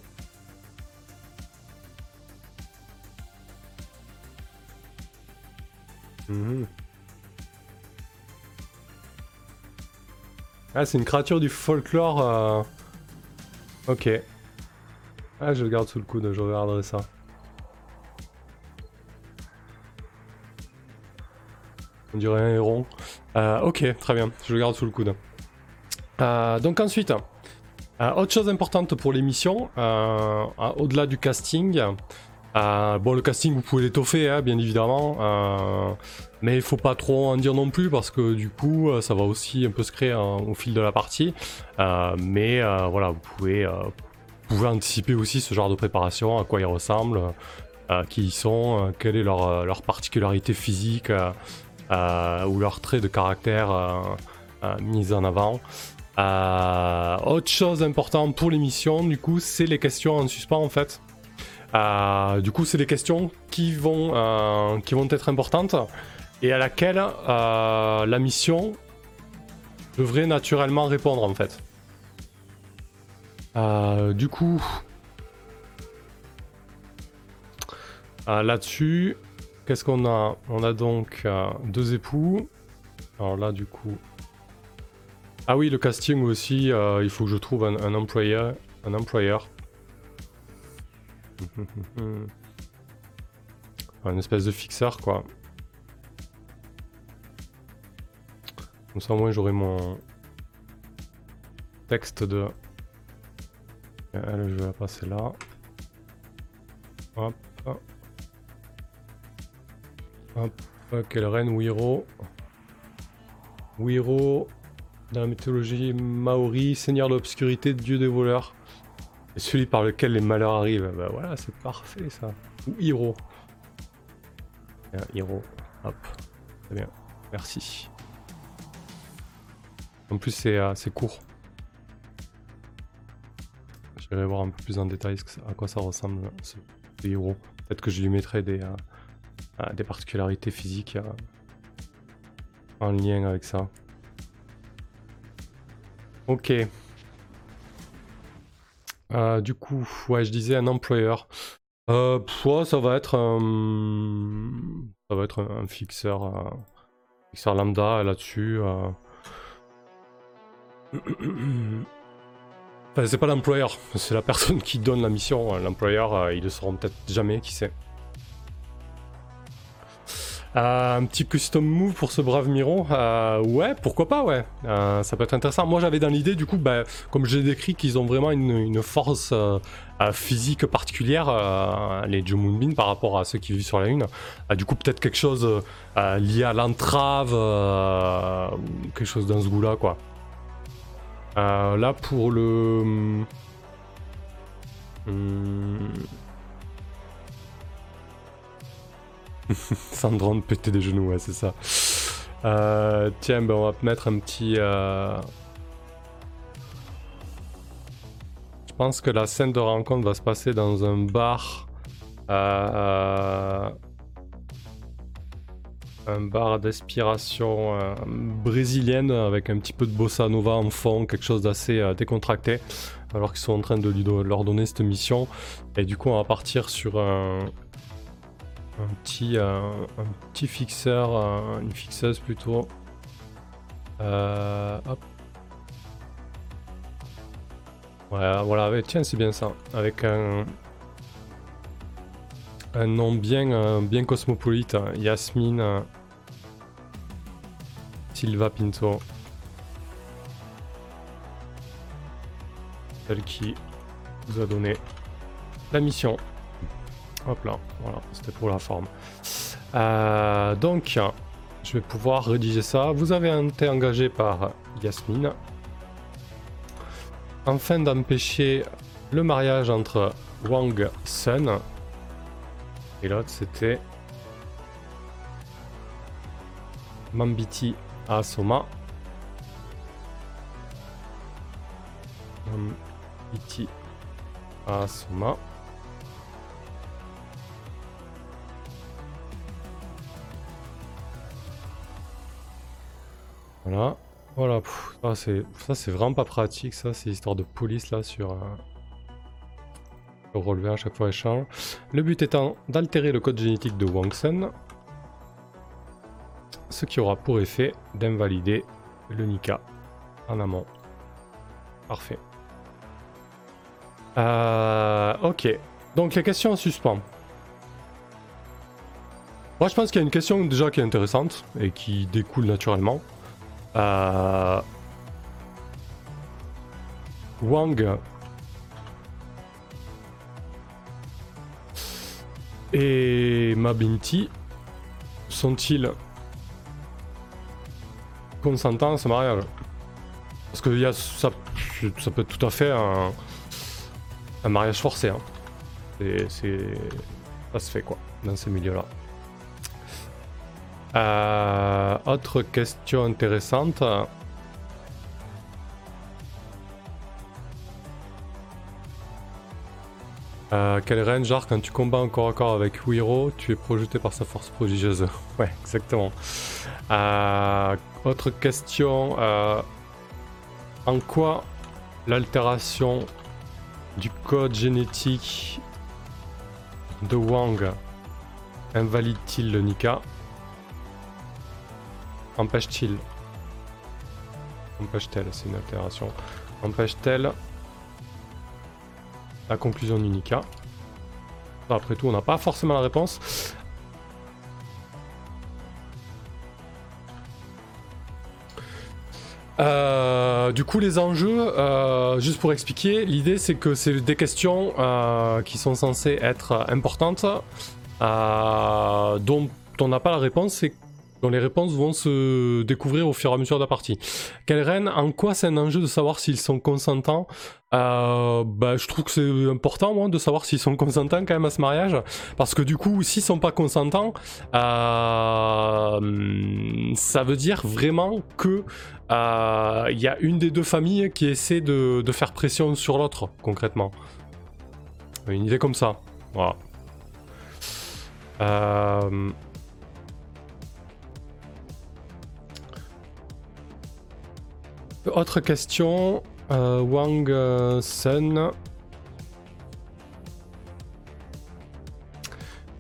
Mhm. Ah, c'est une créature du folklore. Euh, ok. Ah, je le garde sous le coude, je regarderai ça. On dirait un héron. Euh, ok, très bien, je le garde sous le coude. Euh, donc ensuite, autre chose importante pour l'émission, au-delà du casting, euh, bon, le casting, vous pouvez l'étoffer, hein, bien évidemment. Euh, mais il faut pas trop en dire non plus parce que du coup, euh, ça va aussi un peu se créer au fil de la partie. mais voilà, vous pouvez, pouvez anticiper aussi ce genre de préparation, à quoi ils ressemblent, qui ils sont, quelle est leur, leur particularité physique ou leur trait de caractère mis en avant. autre chose importante pour l'émission, du coup, c'est les questions en suspens en fait. Euh, du coup, c'est des questions qui vont, euh, être importantes et à laquelle euh, la mission devrait naturellement répondre en fait. du coup, là-dessus, qu'est-ce qu'on a? On a donc deux époux. Alors là, du coup. Ah oui, le casting aussi, il faut que je trouve un. Un employeur. Un espèce de fixeur quoi. Comme ça au moins j'aurai mon texte de... Elle, je vais la passer là. Hop. Hop. Quelle reine Wiro. Wiro, dans la mythologie maori, seigneur de l'obscurité, dieu des voleurs celui par lequel les malheurs arrivent. Bah voilà, c'est parfait ça. Ou Hiro. Hiro. Hop. Très bien. Merci. En plus, c'est euh, court. Je vais voir un peu plus en détail à quoi ça ressemble ce, héros. Peut-être que je lui mettrai des, euh, euh, des particularités physiques en lien avec ça. Ok. Euh, du coup, ouais, je disais un employeur. Euh, ça va être un, ça va être un, fixeur, euh, fixeur lambda là-dessus. Euh. enfin, c'est pas l'employeur, c'est la personne qui donne la mission. L'employeur, ils le sauront peut-être jamais, qui sait. Euh, un petit custom move pour ce brave Miro. Euh, ouais, pourquoi pas, ouais. Euh, ça peut être intéressant. Moi, j'avais dans l'idée, du coup, bah, comme j'ai décrit, qu'ils ont vraiment une, force physique particulière, les Joe par rapport à ceux qui vivent sur la Lune. du coup, peut-être quelque chose lié à l'entrave, quelque chose dans ce goût-là, quoi. là, pour le... Hmm, Sans drone péter des genoux, ouais, c'est ça. Euh, tiens, ben on va mettre un petit. Euh, je pense que la scène de rencontre va se passer dans un bar. Euh, un bar d'inspiration brésilienne avec un petit peu de bossa nova en fond, quelque chose d'assez décontracté, alors qu'ils sont en train de lui leur donner cette mission. Et du coup, on va partir sur un, un petit, euh, un petit fixeur, euh, une fixeuse plutôt. Euh, hop. Voilà, voilà, tiens, c'est bien ça. Avec un, un nom bien, bien cosmopolite. Yasmine Silva Pinto. Celle qui vous a donné la mission. Hop là, voilà, c'était pour la forme. Euh, donc, je vais pouvoir rédiger ça. Vous avez été engagé par Yasmine afin d'empêcher le mariage entre Wang Sun et l'autre c'était Mambiti Asoma. Mambiti Asoma. Voilà. Voilà, ça c'est vraiment pas pratique, ça, c'est histoire de police là sur euh, le relevé à chaque fois échange. Le but étant d'altérer le code génétique de Wangsen, ce qui aura pour effet d'invalider le Nika en amont. Parfait. Euh, ok, donc les questions en suspens. Moi je pense qu'il y a une question déjà qui est intéressante et qui découle naturellement. Euh, Wang et Mabinti sont-ils consentants à ce mariage? Parce que y a, ça, ça peut être tout à fait un, mariage forcé. Hein. C'est, ça se fait quoi dans ces milieux-là. Euh, autre question intéressante. Euh, quelle reine, genre quand tu combats encore encore avec Wiro, tu es projeté par sa force prodigieuse. ouais, exactement. Euh, autre question. En quoi l'altération du code génétique de Wang invalide-t-il le Nika? Empêche-t-il Empêche-t-elle C'est une altération. Empêche-t-elle la conclusion d'Unica? Après tout, on n'a pas forcément la réponse. Euh, du coup, les enjeux, euh, juste pour expliquer, l'idée c'est que c'est des questions euh, qui sont censées être importantes, dont on n'a pas la réponse. Dont les réponses vont se découvrir au fur et à mesure de la partie. Quelle en quoi c'est un enjeu de savoir s'ils sont consentants euh, bah, Je trouve que c'est important moi, de savoir s'ils sont consentants quand même à ce mariage, parce que du coup, s'ils sont pas consentants, euh, ça veut dire vraiment que euh, il y a une des deux familles qui essaie de, de faire pression sur l'autre, concrètement. Une idée comme ça. Voilà. Euh... Autre question, euh, Wang euh, Sun.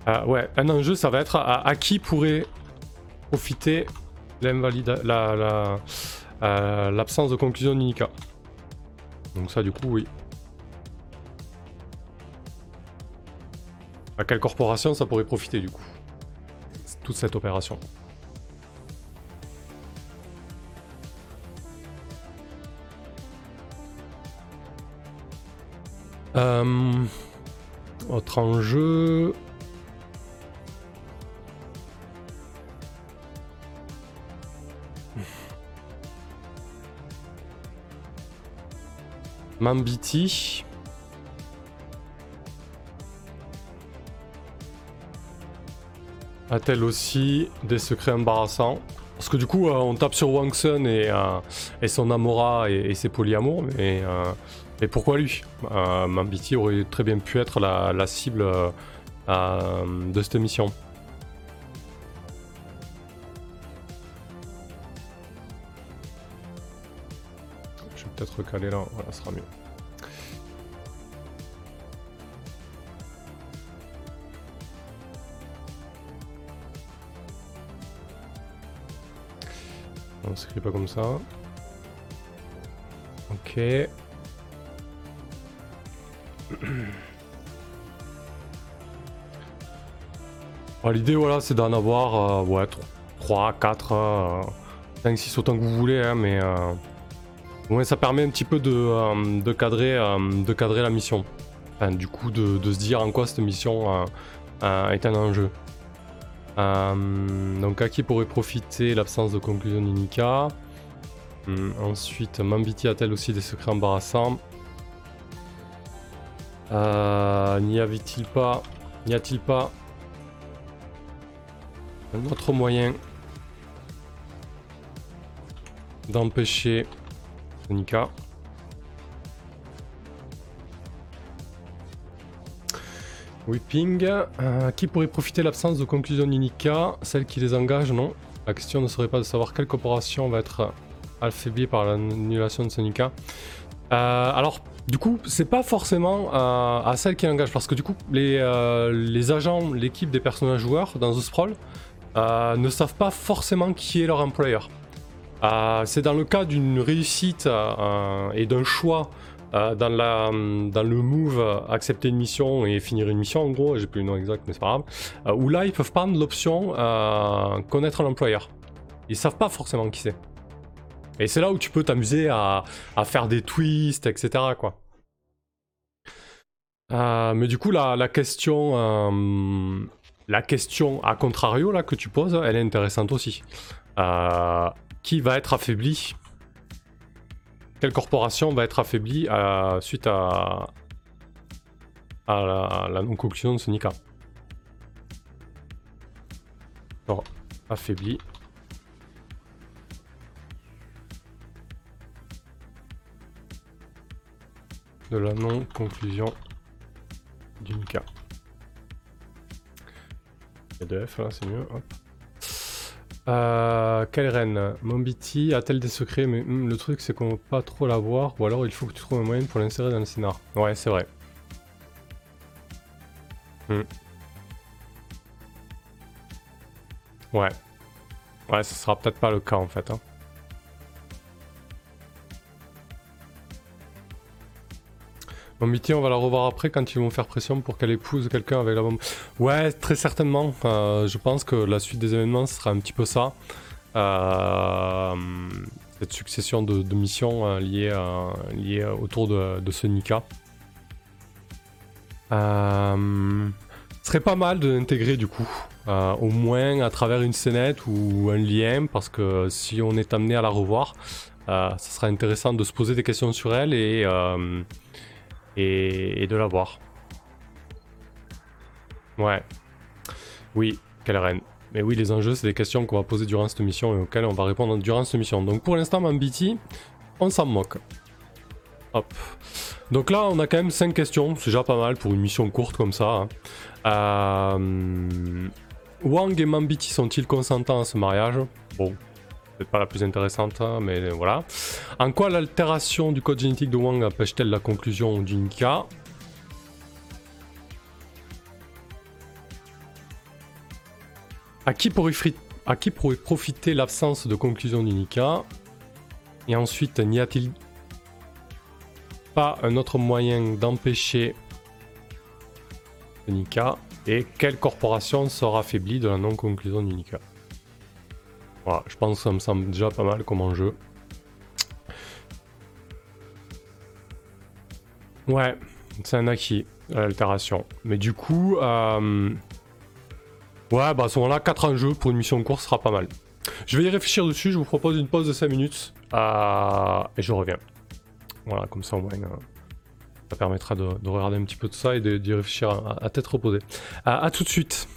Ah, ouais, un enjeu, ça va être à, qui pourrait profiter l'absence la, la, euh, de conclusion d'Unica. Donc ça, du coup, oui. À quelle corporation ça pourrait profiter, du coup Toute cette opération? Euh, autre enjeu. Mambiti. A-t-elle aussi des secrets embarrassants? Parce que du coup, euh, on tape sur Wang Sun et, euh, et son Amora et, ses polyamours, mais, mais pourquoi lui? Mambiti aurait très bien pu être la, cible de cette mission. peut-être recaler là, voilà, ce sera mieux. On s'écrit pas comme ça. Ok. L'idée, voilà, c'est d'en avoir euh, ouais, 3, 4, 5, 6, autant que vous voulez, hein, mais euh, ça permet un petit peu de, euh, cadrer, de cadrer la mission. du coup, de, se dire en quoi cette mission est un enjeu. donc, à qui pourrait profiter l'absence de conclusion d'Inika? Hum, Ensuite, Mambiti a-t-elle aussi des secrets embarrassants? N'y avait-il pas N'y a-t-il pas un autre moyen d'empêcher Nika. Whipping. Euh, qui pourrait profiter de l'absence de conclusion d'Unica Celle qui les engage, non? La question ne serait pas de savoir quelle corporation va être affaiblie par l'annulation de Sonica. Euh, alors, du coup, c'est pas forcément euh, à celle qui engage, parce que du coup, les, les agents, l'équipe des personnages joueurs dans The Sprawl ne savent pas forcément qui est leur employeur. Euh, c'est dans le cas d'une réussite euh, et d'un choix euh, dans, dans le move accepter une mission et finir une mission en gros, j'ai plus le nom exact mais c'est pas grave, où là ils peuvent prendre l'option connaître l'employeur. Ils savent pas forcément qui c'est. Et c'est là où tu peux t'amuser à, faire des twists, etc. quoi. mais du coup la, question la question à contrario là que tu poses, elle est intéressante aussi. Euh, qui va être affaibli? Quelle corporation va être affaiblie suite à, la, non-conclusion de ce NICA Alors. De la non-conclusion du NICA. PDF, là, c'est mieux. Euh, quelle reine? Mombiti a-t-elle des secrets? Mais hmm, le truc, c'est qu'on peut pas trop la voir. Ou alors, il faut que tu trouves un moyen pour l'insérer dans le scénar. Ouais, c'est vrai. Hmm. Ouais. Ouais, ce sera peut-être pas le cas en fait. Hein. Mombiti, on va la revoir après quand ils vont faire pression pour qu'elle épouse quelqu'un avec la bombe. Ouais, très certainement. Euh, je pense que la suite des événements sera un petit peu ça. Euh, cette succession de, missions euh, liées, autour de, Nika. ce serait pas mal de l'intégrer du coup. au moins à travers une scénette ou un lien, parce que si on est amené à la revoir, ça sera intéressant de se poser des questions sur elle et et, de l'avoir. Ouais. Oui, quelle reine. Mais oui, les enjeux, c'est des questions qu'on va poser durant cette mission et auxquelles on va répondre durant cette mission. Donc pour l'instant, Mambiti, on s'en moque. Hop. Donc là, on a quand même 5 questions, c'est déjà pas mal pour une mission courte comme ça. Hein. Euh, Wang et Mambiti sont-ils consentants à ce mariage? Bon, peut-être pas la plus intéressante, hein, mais voilà. En quoi l'altération du code génétique de Wang empêche-t-elle la conclusion d'une cas À qui pourrait, à qui pourrait profiter l'absence de conclusion d'Unica Et ensuite, n'y a-t-il pas un autre moyen d'empêcher Unica Et quelle corporation sera affaiblie de la non-conclusion d'Unica Je pense que ça me semble déjà pas mal comme enjeu. Ouais, c'est un acquis, l'altération. Mais du coup, euh... ouais, bah à ce moment-là, 4 enjeux pour une mission de course sera pas mal. Je vais y réfléchir dessus, je vous propose une pause de 5 minutes euh... et je reviens. Voilà, comme ça au moins, euh, ça permettra de, regarder un petit peu de ça et d'y réfléchir à, tête reposée. à tout de suite.